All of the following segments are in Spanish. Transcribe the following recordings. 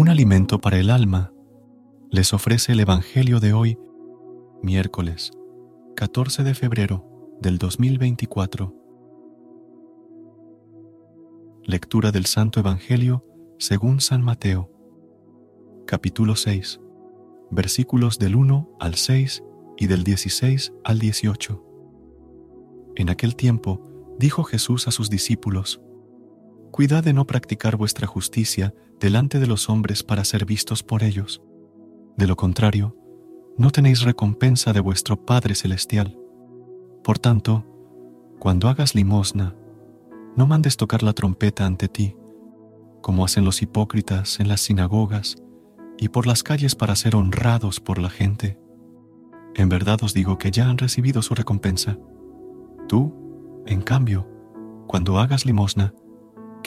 Un alimento para el alma les ofrece el Evangelio de hoy, miércoles 14 de febrero del 2024. Lectura del Santo Evangelio según San Mateo, capítulo 6, versículos del 1 al 6 y del 16 al 18. En aquel tiempo dijo Jesús a sus discípulos, Cuidad de no practicar vuestra justicia delante de los hombres para ser vistos por ellos. De lo contrario, no tenéis recompensa de vuestro Padre Celestial. Por tanto, cuando hagas limosna, no mandes tocar la trompeta ante ti, como hacen los hipócritas en las sinagogas y por las calles para ser honrados por la gente. En verdad os digo que ya han recibido su recompensa. Tú, en cambio, cuando hagas limosna,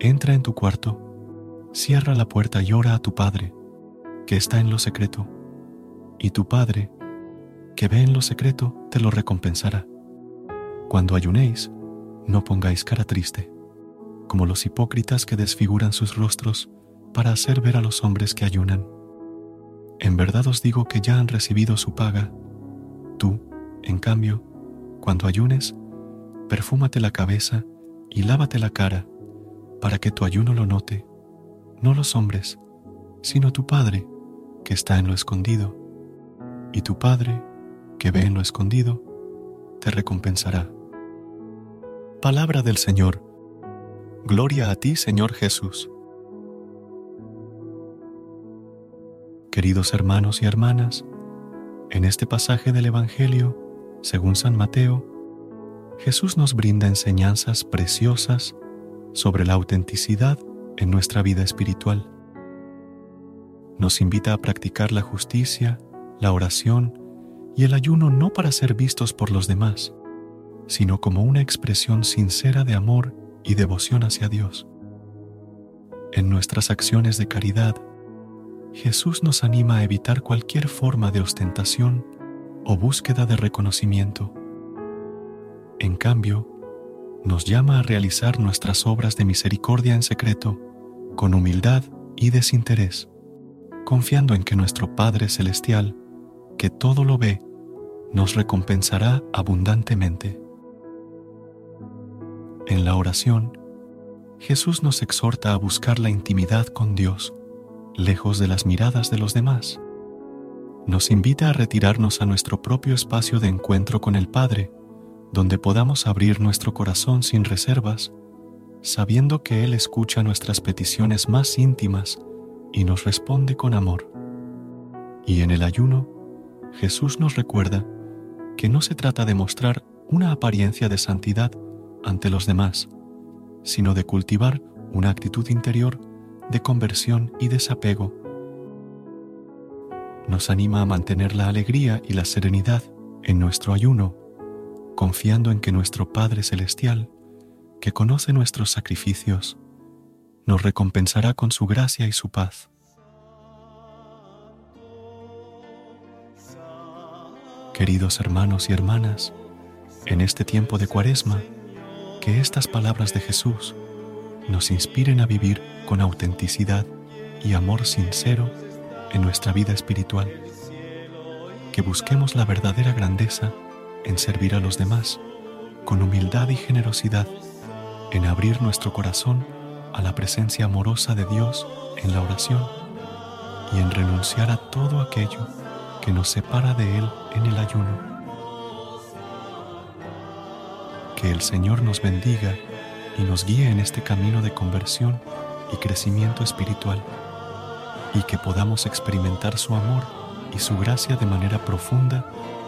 entra en tu cuarto, cierra la puerta y ora a tu Padre, que está en lo secreto, y tu Padre, que ve en lo secreto, te lo recompensará. Cuando ayunéis, no pongáis cara triste, como los hipócritas que desfiguran sus rostros para hacer ver a los hombres que ayunan. En verdad os digo que ya han recibido su paga. Tú, en cambio, cuando ayunes, perfúmate la cabeza y lávate la cara para que tu ayuno lo note, no los hombres, sino tu Padre que está en lo escondido, y tu Padre que ve en lo escondido, te recompensará. Palabra del Señor. Gloria a ti, Señor Jesús. Queridos hermanos y hermanas, en este pasaje del Evangelio, según San Mateo, Jesús nos brinda enseñanzas preciosas sobre la autenticidad en nuestra vida espiritual. Nos invita a practicar la justicia, la oración y el ayuno no para ser vistos por los demás, sino como una expresión sincera de amor y devoción hacia Dios. En nuestras acciones de caridad, Jesús nos anima a evitar cualquier forma de ostentación o búsqueda de reconocimiento. En cambio, nos llama a realizar nuestras obras de misericordia en secreto, con humildad y desinterés, confiando en que nuestro Padre Celestial, que todo lo ve, nos recompensará abundantemente. En la oración, Jesús nos exhorta a buscar la intimidad con Dios, lejos de las miradas de los demás. Nos invita a retirarnos a nuestro propio espacio de encuentro con el Padre, donde podamos abrir nuestro corazón sin reservas, sabiendo que Él escucha nuestras peticiones más íntimas y nos responde con amor. Y en el ayuno, Jesús nos recuerda que no se trata de mostrar una apariencia de santidad ante los demás, sino de cultivar una actitud interior de conversión y desapego. Nos anima a mantener la alegría y la serenidad en nuestro ayuno confiando en que nuestro Padre Celestial, que conoce nuestros sacrificios nos recompensará con su gracia y su paz. Queridos hermanos y hermanas, en este tiempo de cuaresma, que estas palabras de Jesús nos inspiren a vivir con autenticidad y amor sincero en nuestra vida espiritual, que busquemos la verdadera grandeza en servir a los demás, con humildad y generosidad, en abrir nuestro corazón a la presencia amorosa de Dios en la oración y en renunciar a todo aquello que nos separa de Él en el ayuno. Que el Señor nos bendiga y nos guíe en este camino de conversión y crecimiento espiritual, y que podamos experimentar su amor y su gracia de manera profunda